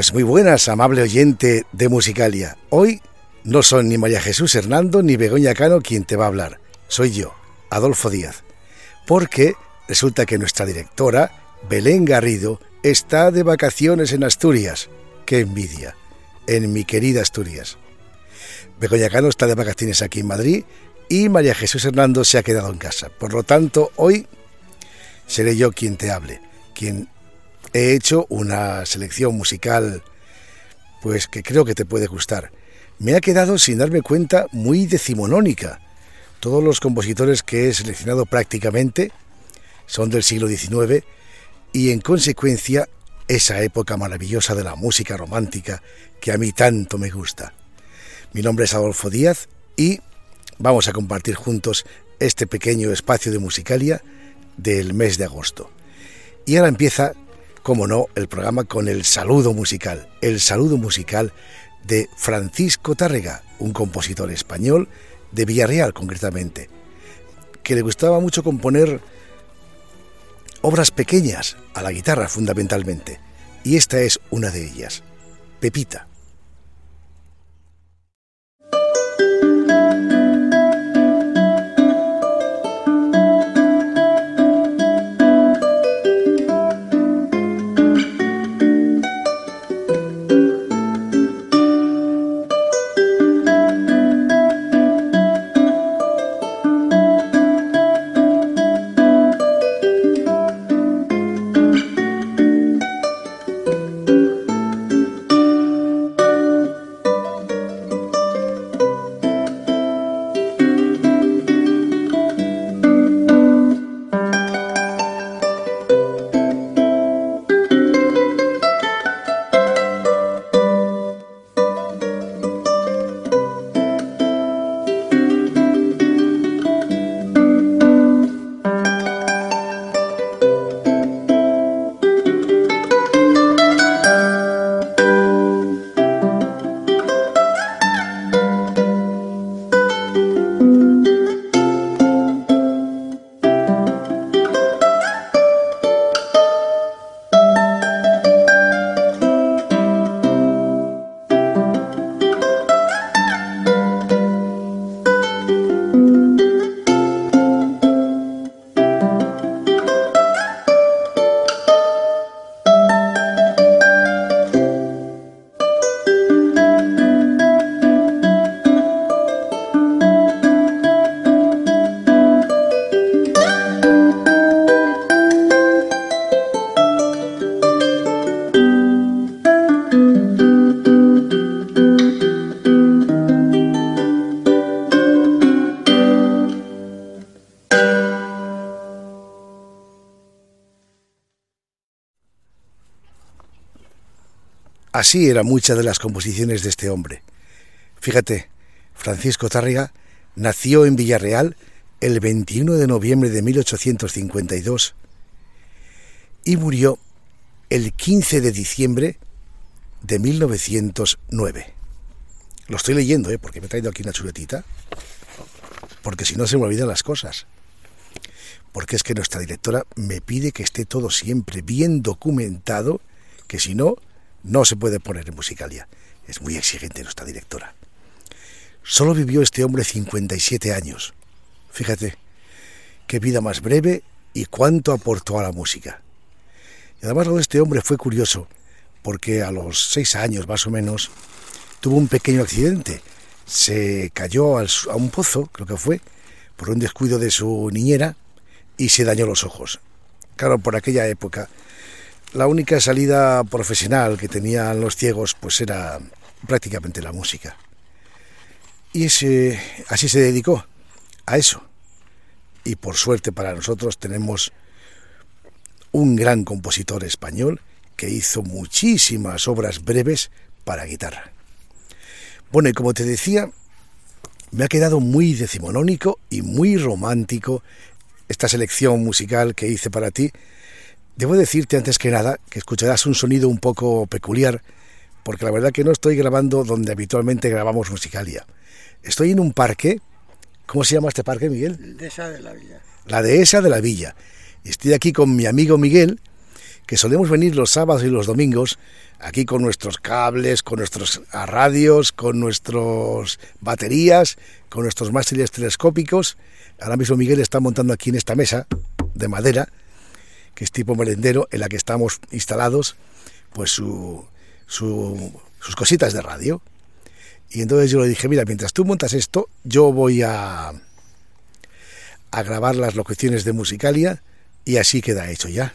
Pues muy buenas, amable oyente de Musicalia. Hoy no son ni María Jesús Hernando ni Begoña Cano quien te va a hablar. Soy yo, Adolfo Díaz. Porque resulta que nuestra directora, Belén Garrido, está de vacaciones en Asturias. ¡Qué envidia! En mi querida Asturias. Begoña Cano está de vacaciones aquí en Madrid y María Jesús Hernando se ha quedado en casa. Por lo tanto, hoy seré yo quien te hable, quien he hecho una selección musical pues que creo que te puede gustar. Me ha quedado sin darme cuenta muy decimonónica. Todos los compositores que he seleccionado prácticamente son del siglo XIX y en consecuencia esa época maravillosa de la música romántica que a mí tanto me gusta. Mi nombre es Adolfo Díaz y vamos a compartir juntos este pequeño espacio de musicalia del mes de agosto. Y ahora empieza como no, el programa con el saludo musical, el saludo musical de Francisco Tárrega, un compositor español de Villarreal concretamente, que le gustaba mucho componer obras pequeñas a la guitarra fundamentalmente, y esta es una de ellas, Pepita. Así eran muchas de las composiciones de este hombre. Fíjate, Francisco Tárrega nació en Villarreal el 21 de noviembre de 1852 y murió el 15 de diciembre de 1909. Lo estoy leyendo, ¿eh? porque me he traído aquí una chuletita, porque si no se me olvidan las cosas. Porque es que nuestra directora me pide que esté todo siempre bien documentado, que si no, no se puede poner en musicalia. Es muy exigente nuestra directora. Solo vivió este hombre 57 años. Fíjate, qué vida más breve y cuánto aportó a la música. Y además de este hombre fue curioso, porque a los seis años más o menos tuvo un pequeño accidente. Se cayó a un pozo, creo que fue, por un descuido de su niñera y se dañó los ojos. Claro, por aquella época la única salida profesional que tenían los ciegos pues era prácticamente la música. Y ese, así se dedicó a eso. Y por suerte para nosotros tenemos un gran compositor español que hizo muchísimas obras breves para guitarra. Bueno, y como te decía, me ha quedado muy decimonónico y muy romántico esta selección musical que hice para ti. Debo decirte antes que nada que escucharás un sonido un poco peculiar, porque la verdad que no estoy grabando donde habitualmente grabamos musicalia. Estoy en un parque. ¿Cómo se llama este parque, Miguel? La Dehesa de la Villa. La Dehesa de la Villa. Estoy aquí con mi amigo Miguel, que solemos venir los sábados y los domingos aquí con nuestros cables, con nuestros radios, con nuestras baterías, con nuestros mástiles telescópicos. Ahora mismo Miguel está montando aquí en esta mesa de madera, que es tipo merendero, en la que estamos instalados, pues sus cositas de radio. Y entonces yo le dije, mira, mientras tú montas esto, yo voy a, a grabar las locuciones de Musicalia y así queda hecho ya.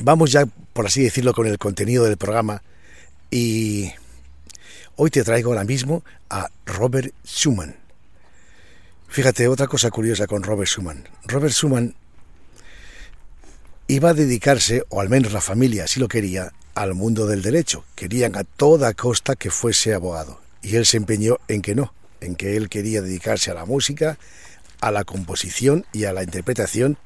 vamos ya, por así decirlo, con el contenido del programa y hoy te traigo ahora mismo a Robert Schumann. Fíjate, otra cosa curiosa con Robert Schumann. Robert Schumann iba a dedicarse, o al menos la familia así lo quería, al mundo del derecho. Querían a toda costa que fuese abogado. Y él se empeñó en que no, en que él quería dedicarse a la música, a la composición y a la interpretación.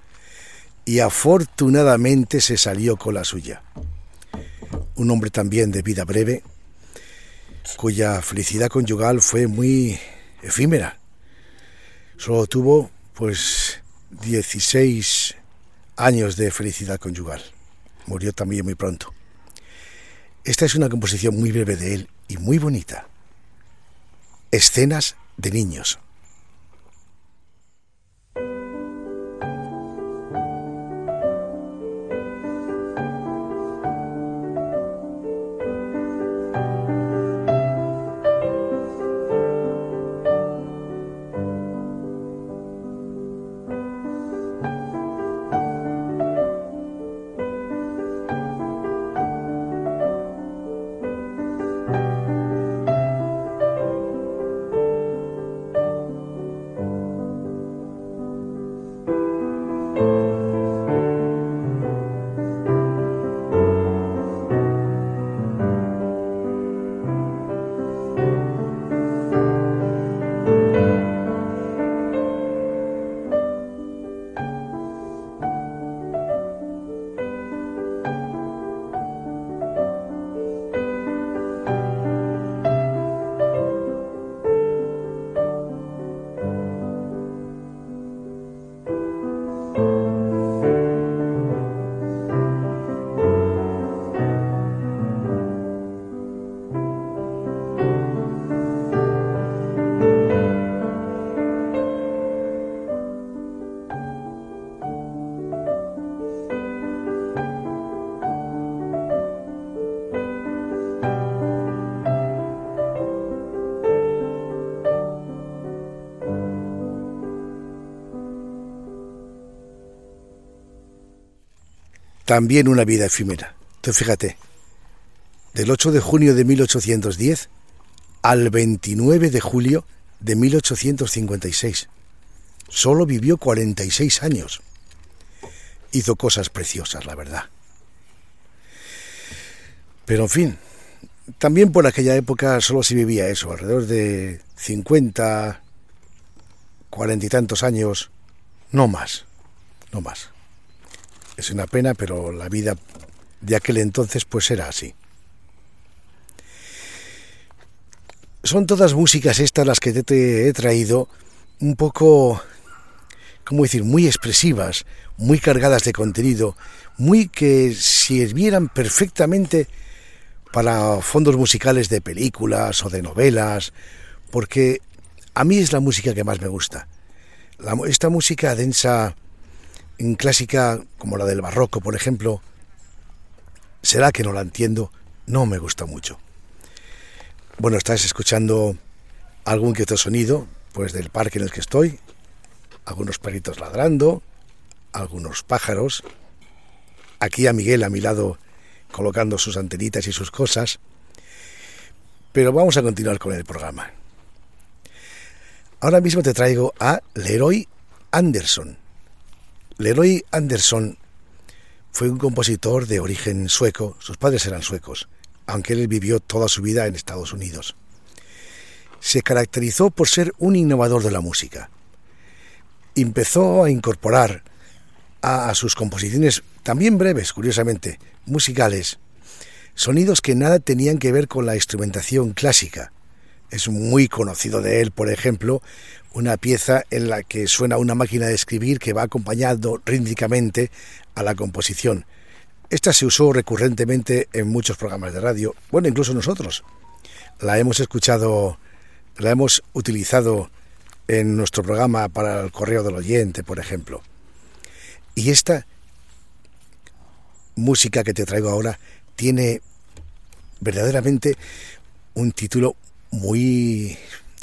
Y afortunadamente se salió con la suya. Un hombre también de vida breve, cuya felicidad conyugal fue muy efímera. Solo tuvo pues 16 años de felicidad conyugal. Murió también muy pronto. Esta es una composición muy breve de él y muy bonita. Escenas de niños. También una vida efímera. Entonces fíjate, del 8 de junio de 1810 al 29 de julio de 1856. Solo vivió 46 años. Hizo cosas preciosas, la verdad. Pero en fin, también por aquella época solo se vivía eso, alrededor de 50, 40 y tantos años, no más, no más. Es una pena, pero la vida de aquel entonces pues era así. Son todas músicas estas las que te he traído un poco, ¿cómo decir?, muy expresivas, muy cargadas de contenido, muy que sirvieran perfectamente para fondos musicales de películas o de novelas, porque a mí es la música que más me gusta. esta música densa, en clásica como la del barroco, por ejemplo, será que no la entiendo, no me gusta mucho. Bueno, estás escuchando algún que otro sonido, pues del parque en el que estoy, algunos perritos ladrando, algunos pájaros, aquí a Miguel a mi lado colocando sus antenitas y sus cosas. Pero vamos a continuar con el programa. Ahora mismo te traigo a Leroy Anderson. Leroy Anderson fue un compositor de origen sueco, sus padres eran suecos, aunque él vivió toda su vida en Estados Unidos. Se caracterizó por ser un innovador de la música. Empezó a incorporar a, sus composiciones, también breves, curiosamente, musicales, sonidos que nada tenían que ver con la instrumentación clásica. Es muy conocido de él, por ejemplo, una pieza en la que suena una máquina de escribir que va acompañando rítmicamente a la composición. Esta se usó recurrentemente en muchos programas de radio, bueno, incluso nosotros. La hemos escuchado, la hemos utilizado en nuestro programa para el correo del oyente, por ejemplo. Y esta música que te traigo ahora tiene verdaderamente un título muy,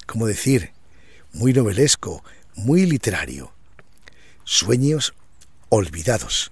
¿cómo decir?, muy novelesco, muy literario. Sueños olvidados.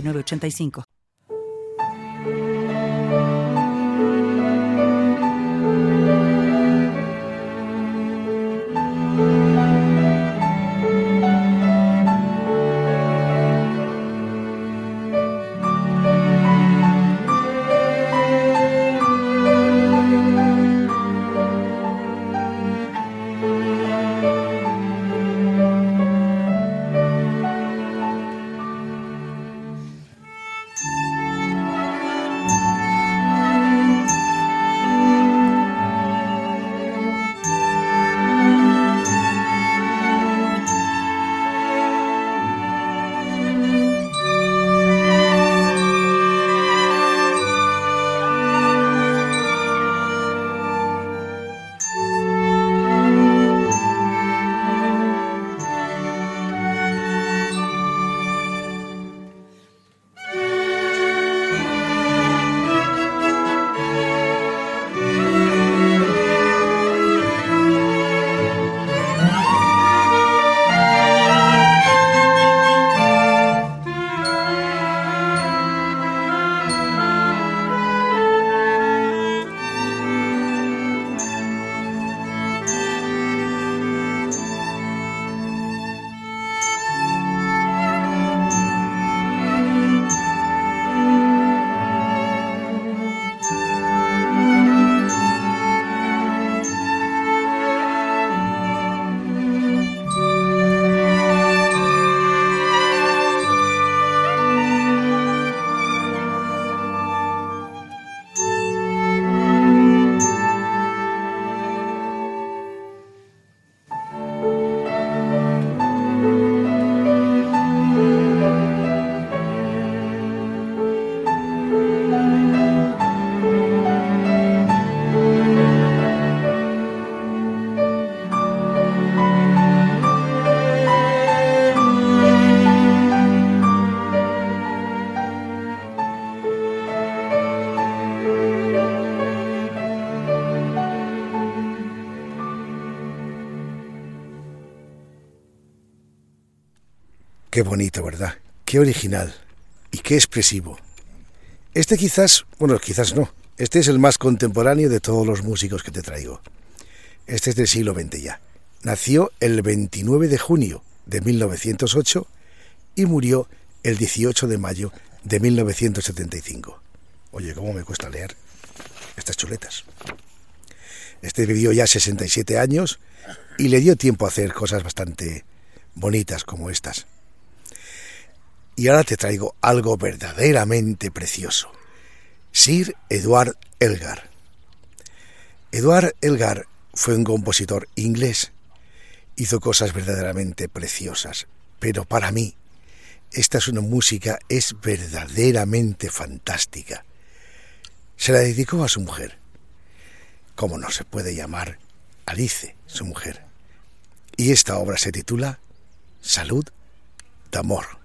8985. Qué bonito, ¿verdad? Qué original y qué expresivo. Este quizás, bueno, quizás no, este es el más contemporáneo de todos los músicos que te traigo. Este es del siglo XX ya. Nació el 29 de junio de 1908 y murió el 18 de mayo de 1975. Oye, ¿cómo me cuesta leer estas chuletas? Este vivió ya 67 años y le dio tiempo a hacer cosas bastante bonitas como estas. Y ahora te traigo algo verdaderamente precioso. Sir Edward Elgar. Edward Elgar fue un compositor inglés. Hizo cosas verdaderamente preciosas, pero para mí esta es una música es verdaderamente fantástica. Se la dedicó a su mujer. ¿Cómo no se puede llamar Alice, su mujer? Y esta obra se titula Salud de Amor.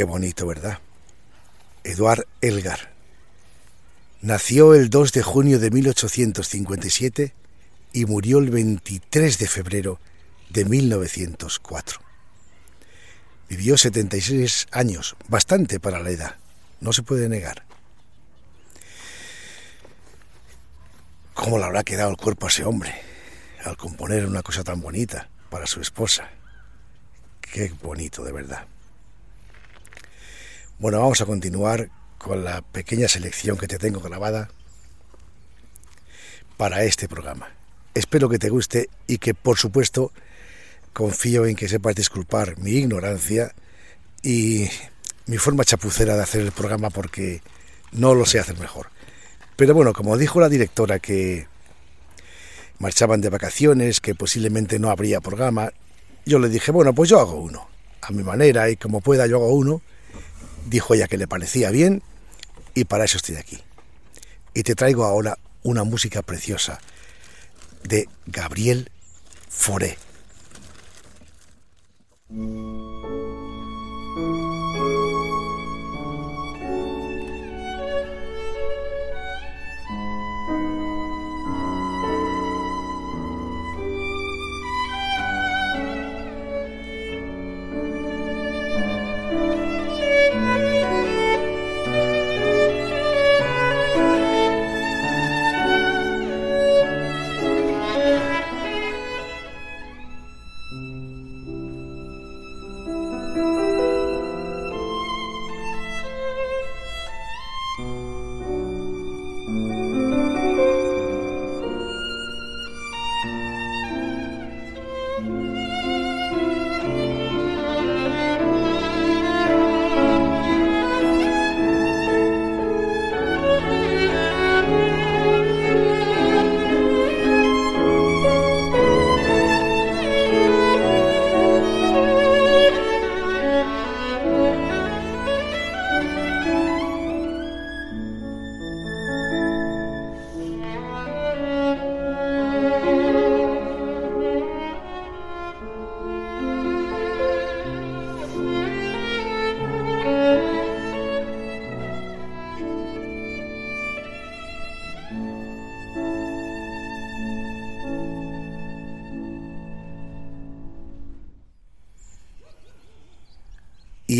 Qué bonito, ¿verdad? Eduard Elgar. Nació el 2 de junio de 1857 y murió el 23 de febrero de 1904. Vivió 76 años, bastante para la edad, no se puede negar. ¿Cómo le habrá quedado el cuerpo a ese hombre al componer una cosa tan bonita para su esposa? Qué bonito, de verdad. Bueno, vamos a continuar con la pequeña selección que te tengo grabada para este programa. Espero que te guste y que, por supuesto, confío en que sepas disculpar mi ignorancia y mi forma chapucera de hacer el programa porque no lo sé hacer mejor. Pero bueno, como dijo la directora que marchaban de vacaciones, que posiblemente no habría programa, yo le dije, bueno, pues yo hago uno. A mi manera y como pueda yo hago uno. Dijo ella que le parecía bien y para eso estoy aquí. Y te traigo ahora una música preciosa de Gabriel Foré.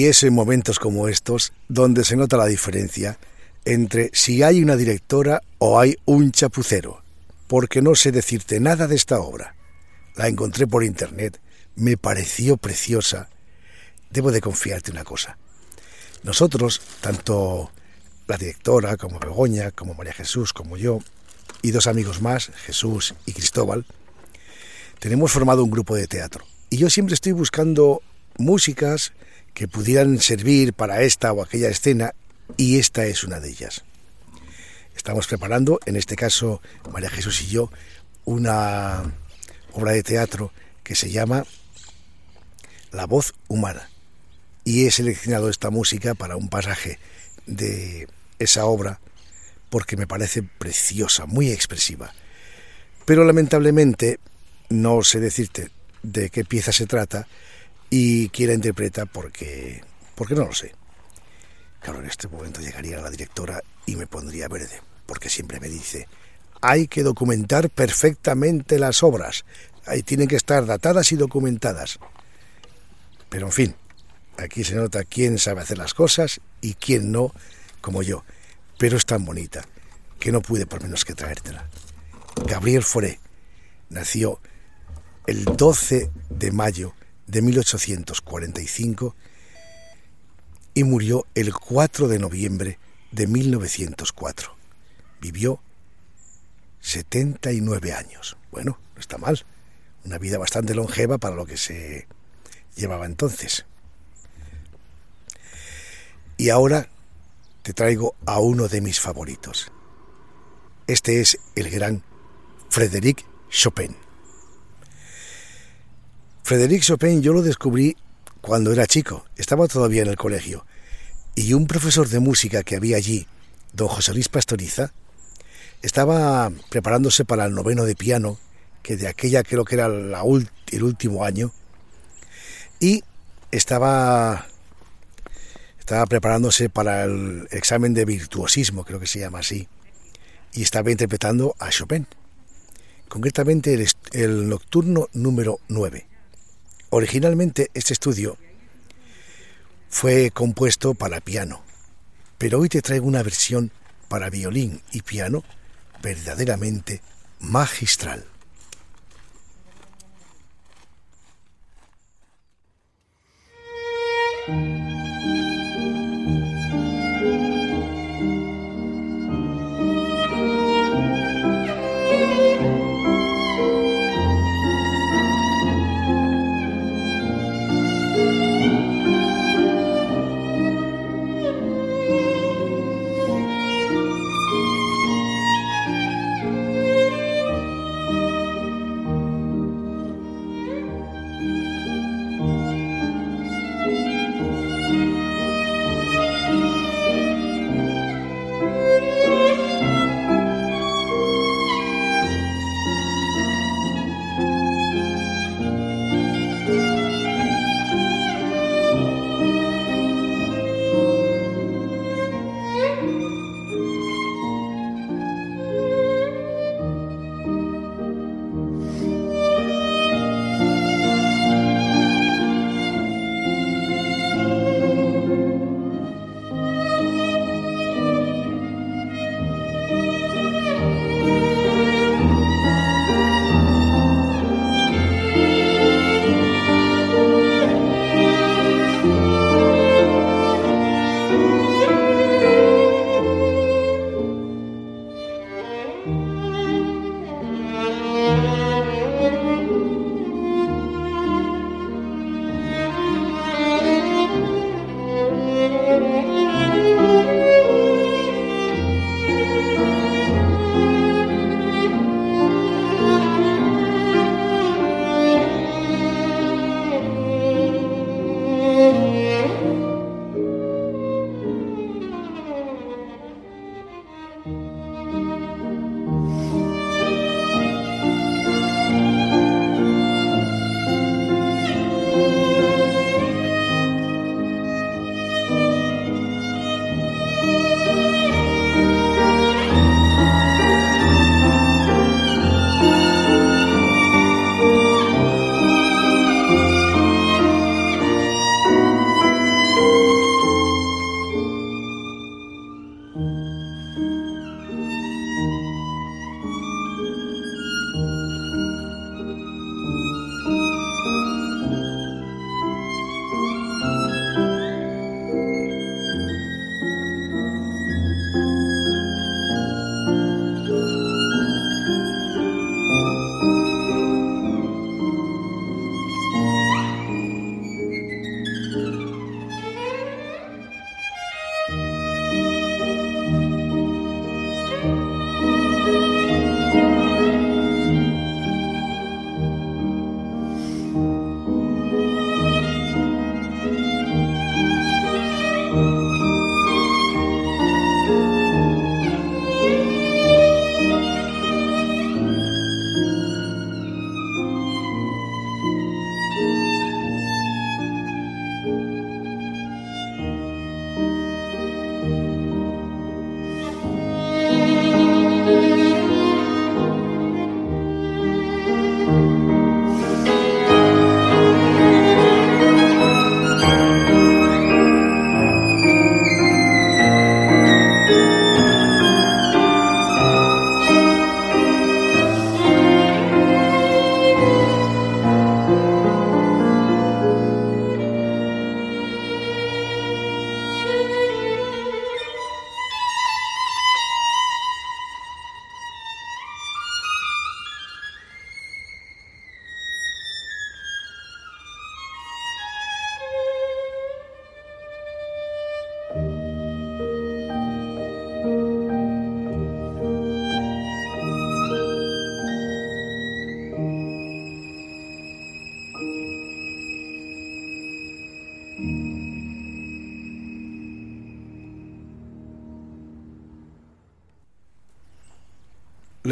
Y es en momentos como estos donde se nota la diferencia entre si hay una directora o hay un chapucero, porque no sé decirte nada de esta obra. La encontré por internet, me pareció preciosa. Debo de confiarte una cosa. Nosotros, tanto la directora como Begoña, como María Jesús, como yo, y dos amigos más, Jesús y Cristóbal, tenemos formado un grupo de teatro. Y yo siempre estoy buscando músicas, que pudieran servir para esta o aquella escena y esta es una de ellas. Estamos preparando, en este caso María Jesús y yo, una obra de teatro que se llama La voz humana y he seleccionado esta música para un pasaje de esa obra porque me parece preciosa, muy expresiva. Pero lamentablemente no sé decirte de qué pieza se trata, y quién la interpreta porque, porque no lo sé. Claro, en este momento llegaría la directora y me pondría verde, porque siempre me dice, hay que documentar perfectamente las obras, ahí tienen que estar datadas y documentadas. Pero en fin, aquí se nota quién sabe hacer las cosas y quién no, como yo. Pero es tan bonita que no pude por menos que traértela. Gabriel Foré nació el 12 de mayo de 1845 y murió el 4 de noviembre de 1904. Vivió 79 años. Bueno, no está mal. Una vida bastante longeva para lo que se llevaba entonces. Y ahora te traigo a uno de mis favoritos. Este es el gran Frédéric Chopin. Frédéric Chopin yo lo descubrí cuando era chico, estaba todavía en el colegio, y un profesor de música que había allí, don José Luis Pastoriza, estaba preparándose para el noveno de piano, que de aquella creo que era el último año, y estaba, estaba preparándose para el examen de virtuosismo, creo que se llama así, y estaba interpretando a Chopin, concretamente el, el nocturno número 9. Originalmente este estudio fue compuesto para piano, pero hoy te traigo una versión para violín y piano verdaderamente magistral.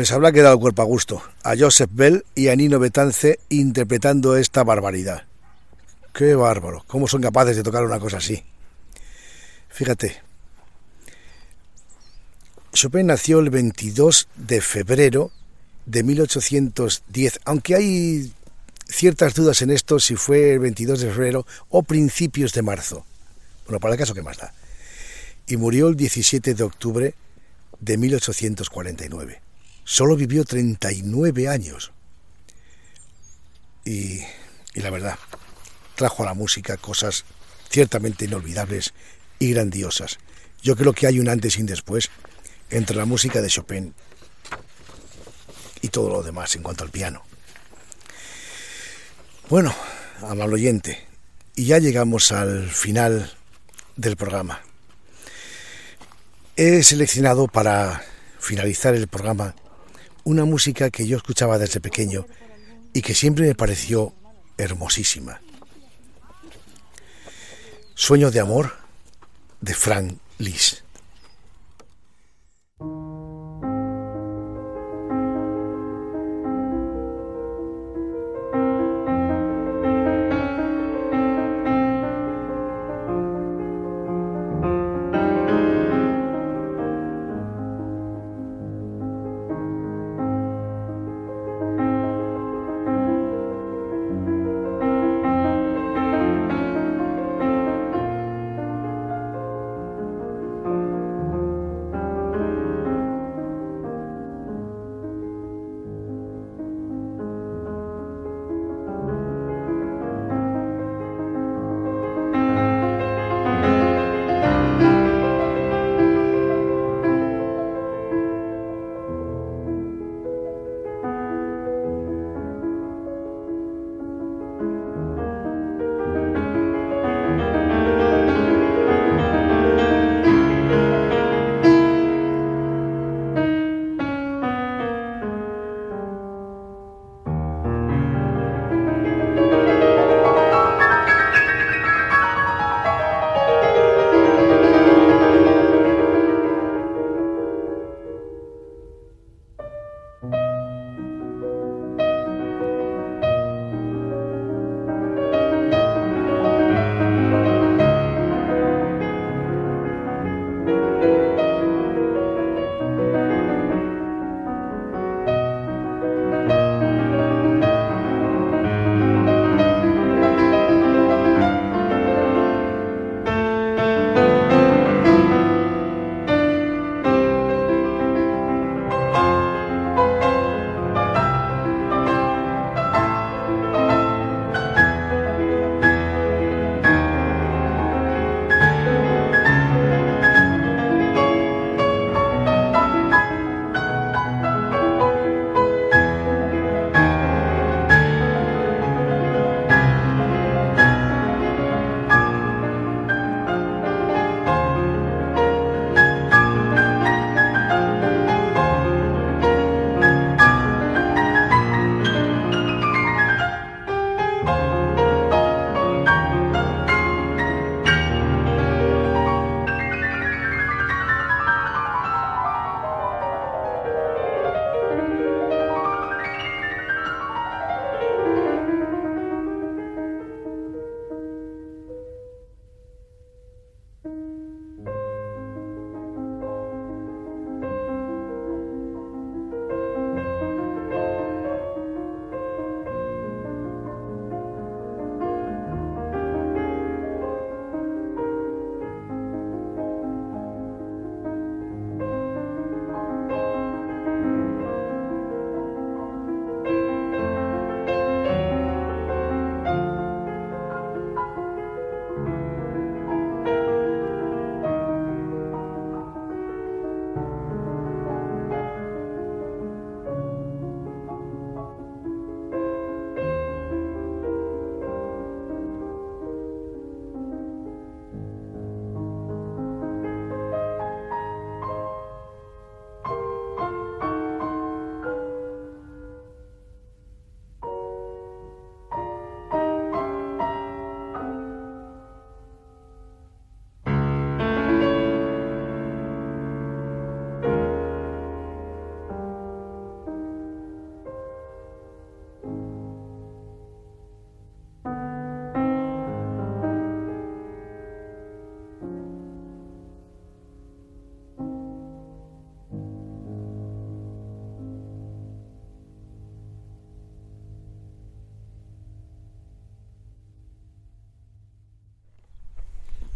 les habrá quedado el cuerpo a gusto, a Joseph Bell y a Nino Betance interpretando esta barbaridad. Qué bárbaro, ¿cómo son capaces de tocar una cosa así? Fíjate, Chopin nació el 22 de febrero de 1810, aunque hay ciertas dudas en esto si fue el 22 de febrero o principios de marzo. Bueno, para el caso que más da. Y murió el 17 de octubre de 1849. Solo vivió 39 años. Y, y la verdad, trajo a la música cosas ciertamente inolvidables y grandiosas. Yo creo que hay un antes y un después entre la música de Chopin y todo lo demás en cuanto al piano. Bueno, amable oyente, y ya llegamos al final del programa. He seleccionado para finalizar el programa una música que yo escuchaba desde pequeño y que siempre me pareció hermosísima. Sueño de amor de Frank Liszt.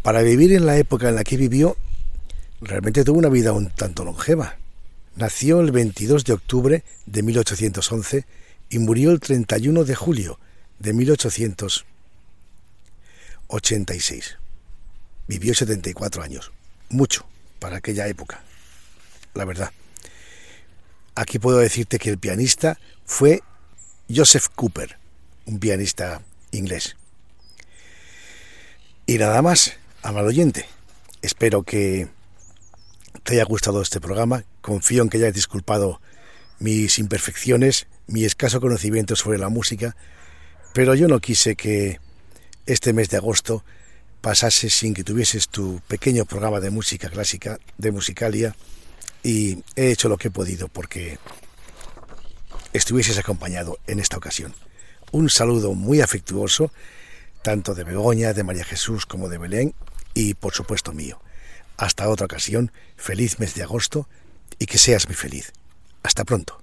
Para vivir en la época en la que vivió, realmente tuvo una vida un tanto longeva. Nació el 22 de octubre de 1811 y murió el 31 de julio de 1886. Vivió 74 años, mucho para aquella época, la verdad. Aquí puedo decirte que el pianista fue Joseph Cooper, un pianista inglés. Y nada más, amado oyente, espero que te haya gustado este programa. Confío en que hayas disculpado mis imperfecciones, mi escaso conocimiento sobre la música, pero yo no quise que este mes de agosto pasase sin que tuvieses tu pequeño programa de música clásica, de Musicalia, y he hecho lo que he podido porque estuvieses acompañado en esta ocasión. Un saludo muy afectuoso, tanto de Begoña, de María Jesús como de Belén, y por supuesto mío. Hasta otra ocasión, feliz mes de agosto y que seas muy feliz. Hasta pronto.